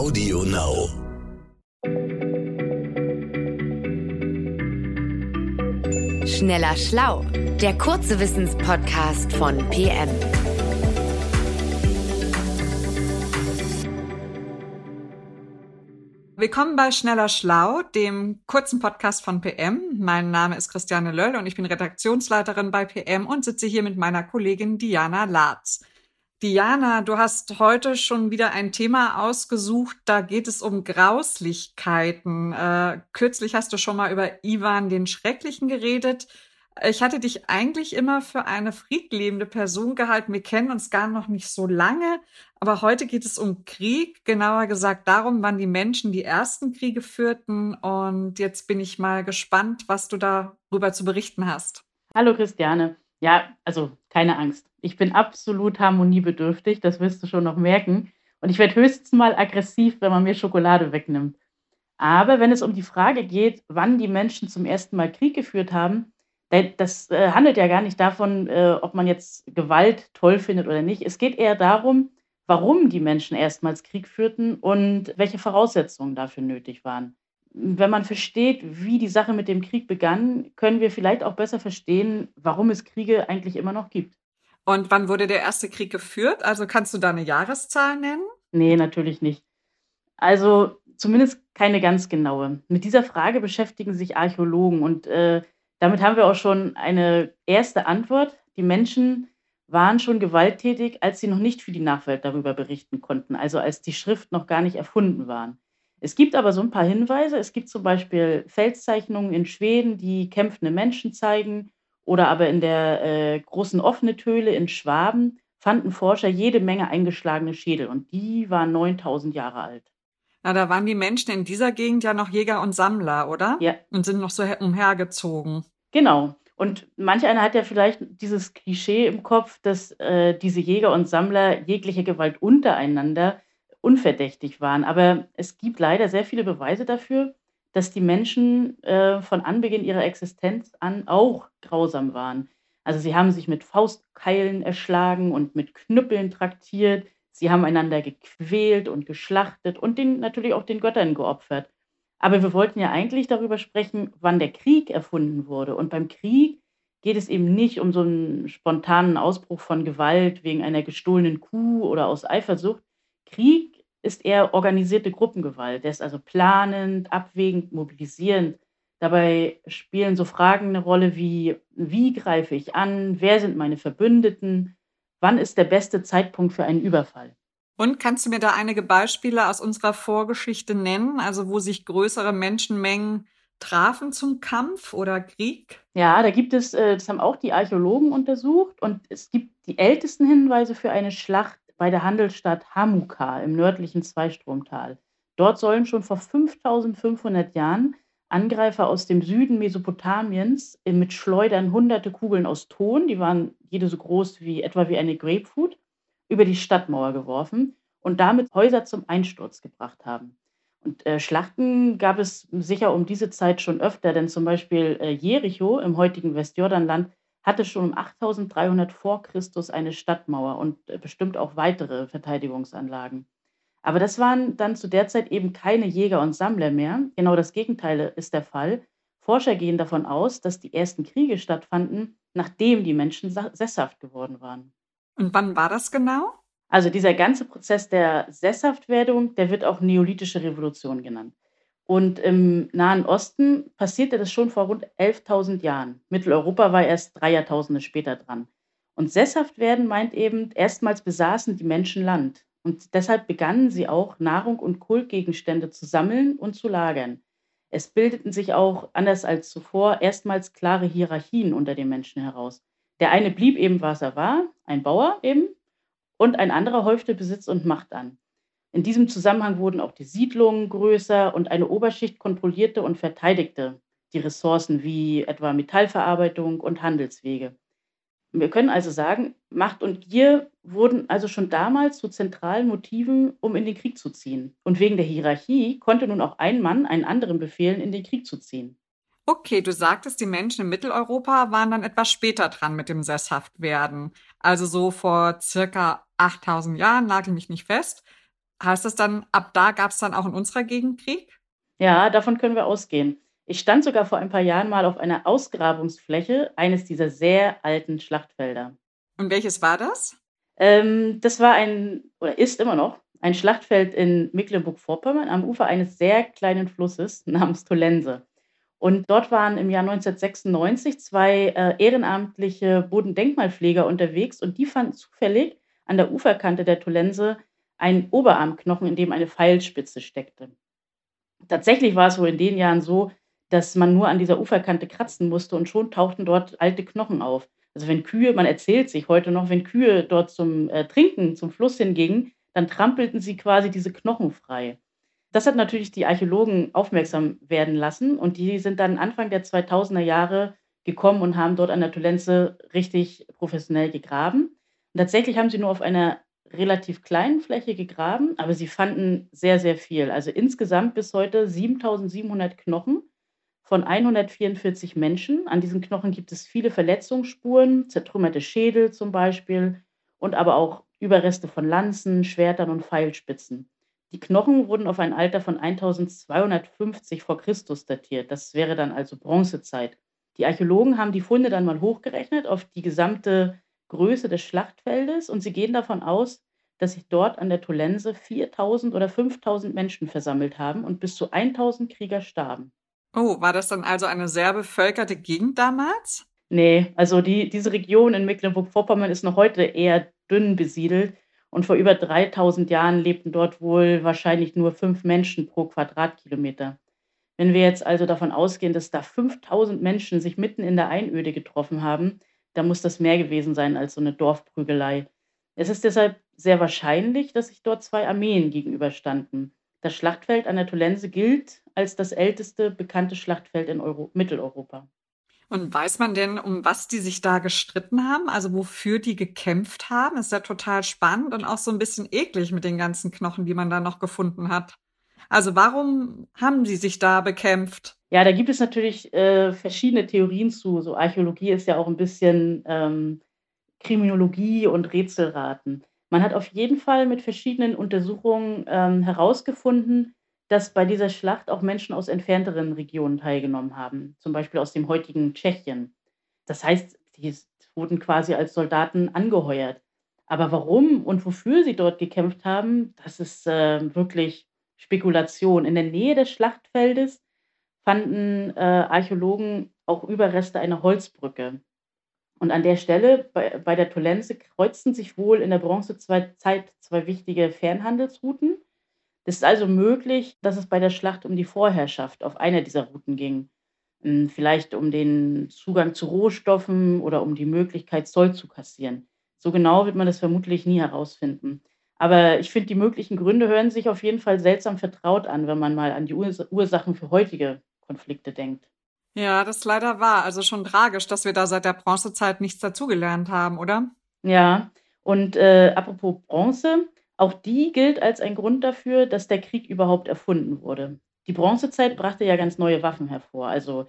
Audio Now. Schneller Schlau, der kurze Wissenspodcast von PM. Willkommen bei Schneller Schlau, dem kurzen Podcast von PM. Mein Name ist Christiane Löll und ich bin Redaktionsleiterin bei PM und sitze hier mit meiner Kollegin Diana Latz. Diana, du hast heute schon wieder ein Thema ausgesucht, da geht es um Grauslichkeiten. Äh, kürzlich hast du schon mal über Ivan den Schrecklichen geredet. Ich hatte dich eigentlich immer für eine friedlebende Person gehalten. Wir kennen uns gar noch nicht so lange, aber heute geht es um Krieg, genauer gesagt darum, wann die Menschen die ersten Kriege führten. Und jetzt bin ich mal gespannt, was du darüber zu berichten hast. Hallo Christiane. Ja, also keine Angst. Ich bin absolut harmoniebedürftig, das wirst du schon noch merken. Und ich werde höchstens mal aggressiv, wenn man mir Schokolade wegnimmt. Aber wenn es um die Frage geht, wann die Menschen zum ersten Mal Krieg geführt haben, das äh, handelt ja gar nicht davon, äh, ob man jetzt Gewalt toll findet oder nicht. Es geht eher darum, warum die Menschen erstmals Krieg führten und welche Voraussetzungen dafür nötig waren. Wenn man versteht, wie die Sache mit dem Krieg begann, können wir vielleicht auch besser verstehen, warum es Kriege eigentlich immer noch gibt. Und wann wurde der erste Krieg geführt? Also kannst du da eine Jahreszahl nennen? Nee, natürlich nicht. Also zumindest keine ganz genaue. Mit dieser Frage beschäftigen sich Archäologen und äh, damit haben wir auch schon eine erste Antwort. Die Menschen waren schon gewalttätig, als sie noch nicht für die Nachwelt darüber berichten konnten, also als die Schrift noch gar nicht erfunden waren. Es gibt aber so ein paar Hinweise. Es gibt zum Beispiel Felszeichnungen in Schweden, die kämpfende Menschen zeigen. Oder aber in der äh, großen offene Höhle in Schwaben fanden Forscher jede Menge eingeschlagene Schädel. Und die waren 9000 Jahre alt. Na, da waren die Menschen in dieser Gegend ja noch Jäger und Sammler, oder? Ja. Und sind noch so umhergezogen. Genau. Und manch einer hat ja vielleicht dieses Klischee im Kopf, dass äh, diese Jäger und Sammler jegliche Gewalt untereinander unverdächtig waren. Aber es gibt leider sehr viele Beweise dafür, dass die Menschen äh, von Anbeginn ihrer Existenz an auch grausam waren. Also sie haben sich mit Faustkeilen erschlagen und mit Knüppeln traktiert. Sie haben einander gequält und geschlachtet und den, natürlich auch den Göttern geopfert. Aber wir wollten ja eigentlich darüber sprechen, wann der Krieg erfunden wurde. Und beim Krieg geht es eben nicht um so einen spontanen Ausbruch von Gewalt wegen einer gestohlenen Kuh oder aus Eifersucht. Krieg ist eher organisierte Gruppengewalt. Der ist also planend, abwägend, mobilisierend. Dabei spielen so Fragen eine Rolle wie, wie greife ich an? Wer sind meine Verbündeten? Wann ist der beste Zeitpunkt für einen Überfall? Und kannst du mir da einige Beispiele aus unserer Vorgeschichte nennen, also wo sich größere Menschenmengen trafen zum Kampf oder Krieg? Ja, da gibt es, äh, das haben auch die Archäologen untersucht und es gibt die ältesten Hinweise für eine Schlacht bei der Handelsstadt Hamuka im nördlichen Zweistromtal. Dort sollen schon vor 5500 Jahren Angreifer aus dem Süden Mesopotamiens mit Schleudern hunderte Kugeln aus Ton, die waren jede so groß wie etwa wie eine Grapefruit, über die Stadtmauer geworfen und damit Häuser zum Einsturz gebracht haben. Und äh, Schlachten gab es sicher um diese Zeit schon öfter, denn zum Beispiel äh, Jericho im heutigen Westjordanland hatte schon um 8300 vor Christus eine Stadtmauer und äh, bestimmt auch weitere Verteidigungsanlagen. Aber das waren dann zu der Zeit eben keine Jäger und Sammler mehr. Genau das Gegenteil ist der Fall. Forscher gehen davon aus, dass die ersten Kriege stattfanden, nachdem die Menschen sesshaft geworden waren. Und wann war das genau? Also dieser ganze Prozess der Sesshaftwerdung, der wird auch Neolithische Revolution genannt. Und im Nahen Osten passierte das schon vor rund 11.000 Jahren. Mitteleuropa war erst drei Jahrtausende später dran. Und sesshaft werden meint eben, erstmals besaßen die Menschen Land. Und deshalb begannen sie auch, Nahrung und Kultgegenstände zu sammeln und zu lagern. Es bildeten sich auch, anders als zuvor, erstmals klare Hierarchien unter den Menschen heraus. Der eine blieb eben, was er war, ein Bauer eben, und ein anderer häufte Besitz und Macht an. In diesem Zusammenhang wurden auch die Siedlungen größer und eine Oberschicht kontrollierte und verteidigte die Ressourcen wie etwa Metallverarbeitung und Handelswege. Wir können also sagen, Macht und Gier wurden also schon damals zu zentralen Motiven, um in den Krieg zu ziehen. Und wegen der Hierarchie konnte nun auch ein Mann einen anderen befehlen, in den Krieg zu ziehen. Okay, du sagtest, die Menschen in Mitteleuropa waren dann etwas später dran mit dem Sesshaftwerden. Also so vor circa 8000 Jahren, nagel mich nicht fest. Heißt das dann, ab da gab es dann auch in unserer Gegend Krieg? Ja, davon können wir ausgehen. Ich stand sogar vor ein paar Jahren mal auf einer Ausgrabungsfläche eines dieser sehr alten Schlachtfelder. Und welches war das? Ähm, das war ein, oder ist immer noch, ein Schlachtfeld in Mecklenburg-Vorpommern am Ufer eines sehr kleinen Flusses namens Tolense. Und dort waren im Jahr 1996 zwei äh, ehrenamtliche Bodendenkmalpfleger unterwegs und die fanden zufällig an der Uferkante der Tolense einen Oberarmknochen, in dem eine Pfeilspitze steckte. Tatsächlich war es wohl in den Jahren so, dass man nur an dieser Uferkante kratzen musste und schon tauchten dort alte Knochen auf. Also wenn Kühe, man erzählt sich heute noch, wenn Kühe dort zum äh, Trinken, zum Fluss hingingen, dann trampelten sie quasi diese Knochen frei. Das hat natürlich die Archäologen aufmerksam werden lassen und die sind dann Anfang der 2000er Jahre gekommen und haben dort an der Tolenze richtig professionell gegraben. Und tatsächlich haben sie nur auf einer relativ kleinen Fläche gegraben, aber sie fanden sehr, sehr viel. Also insgesamt bis heute 7700 Knochen von 144 Menschen. An diesen Knochen gibt es viele Verletzungsspuren, zertrümmerte Schädel zum Beispiel und aber auch Überreste von Lanzen, Schwertern und Pfeilspitzen. Die Knochen wurden auf ein Alter von 1250 vor Christus datiert. Das wäre dann also Bronzezeit. Die Archäologen haben die Funde dann mal hochgerechnet auf die gesamte Größe des Schlachtfeldes und sie gehen davon aus, dass sich dort an der Tolense 4000 oder 5000 Menschen versammelt haben und bis zu 1000 Krieger starben. Oh, war das dann also eine sehr bevölkerte Gegend damals? Nee, also die, diese Region in Mecklenburg-Vorpommern ist noch heute eher dünn besiedelt und vor über 3000 Jahren lebten dort wohl wahrscheinlich nur fünf Menschen pro Quadratkilometer. Wenn wir jetzt also davon ausgehen, dass da 5000 Menschen sich mitten in der Einöde getroffen haben, da muss das mehr gewesen sein als so eine Dorfprügelei. Es ist deshalb sehr wahrscheinlich, dass sich dort zwei Armeen gegenüberstanden. Das Schlachtfeld an der Tolense gilt als das älteste bekannte Schlachtfeld in Euro Mitteleuropa. Und weiß man denn, um was die sich da gestritten haben? Also wofür die gekämpft haben? Ist ja total spannend und auch so ein bisschen eklig mit den ganzen Knochen, die man da noch gefunden hat. Also warum haben die sich da bekämpft? Ja, da gibt es natürlich äh, verschiedene Theorien zu. So Archäologie ist ja auch ein bisschen ähm, Kriminologie und Rätselraten. Man hat auf jeden Fall mit verschiedenen Untersuchungen ähm, herausgefunden, dass bei dieser Schlacht auch Menschen aus entfernteren Regionen teilgenommen haben, zum Beispiel aus dem heutigen Tschechien. Das heißt, die wurden quasi als Soldaten angeheuert. Aber warum und wofür sie dort gekämpft haben, das ist äh, wirklich Spekulation. In der Nähe des Schlachtfeldes fanden äh, Archäologen auch Überreste einer Holzbrücke. Und an der Stelle bei, bei der Tolense kreuzten sich wohl in der Bronzezeit zwei wichtige Fernhandelsrouten. Es ist also möglich, dass es bei der Schlacht um die Vorherrschaft auf einer dieser Routen ging. Hm, vielleicht um den Zugang zu Rohstoffen oder um die Möglichkeit, Zoll zu kassieren. So genau wird man das vermutlich nie herausfinden. Aber ich finde, die möglichen Gründe hören sich auf jeden Fall seltsam vertraut an, wenn man mal an die Ursachen für heutige Konflikte denkt. Ja, das ist leider wahr. Also schon tragisch, dass wir da seit der Bronzezeit nichts dazugelernt haben, oder? Ja, und äh, apropos Bronze, auch die gilt als ein Grund dafür, dass der Krieg überhaupt erfunden wurde. Die Bronzezeit brachte ja ganz neue Waffen hervor. Also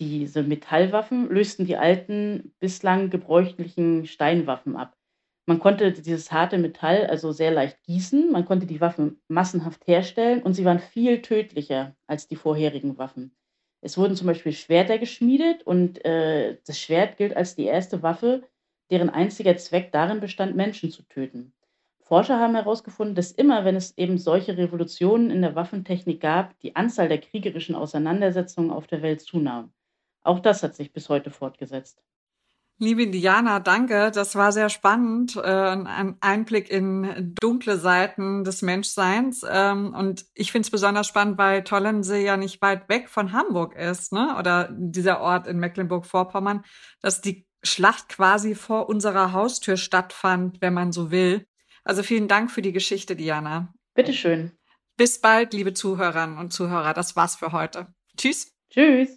diese Metallwaffen lösten die alten, bislang gebräuchlichen Steinwaffen ab. Man konnte dieses harte Metall also sehr leicht gießen, man konnte die Waffen massenhaft herstellen und sie waren viel tödlicher als die vorherigen Waffen. Es wurden zum Beispiel Schwerter geschmiedet und äh, das Schwert gilt als die erste Waffe, deren einziger Zweck darin bestand, Menschen zu töten. Forscher haben herausgefunden, dass immer, wenn es eben solche Revolutionen in der Waffentechnik gab, die Anzahl der kriegerischen Auseinandersetzungen auf der Welt zunahm. Auch das hat sich bis heute fortgesetzt. Liebe Diana, danke. Das war sehr spannend. Äh, ein Einblick in dunkle Seiten des Menschseins. Ähm, und ich finde es besonders spannend, weil Tollensee ja nicht weit weg von Hamburg ist, ne? Oder dieser Ort in Mecklenburg-Vorpommern, dass die Schlacht quasi vor unserer Haustür stattfand, wenn man so will. Also vielen Dank für die Geschichte, Diana. Bitteschön. Bis bald, liebe Zuhörerinnen und Zuhörer. Das war's für heute. Tschüss. Tschüss.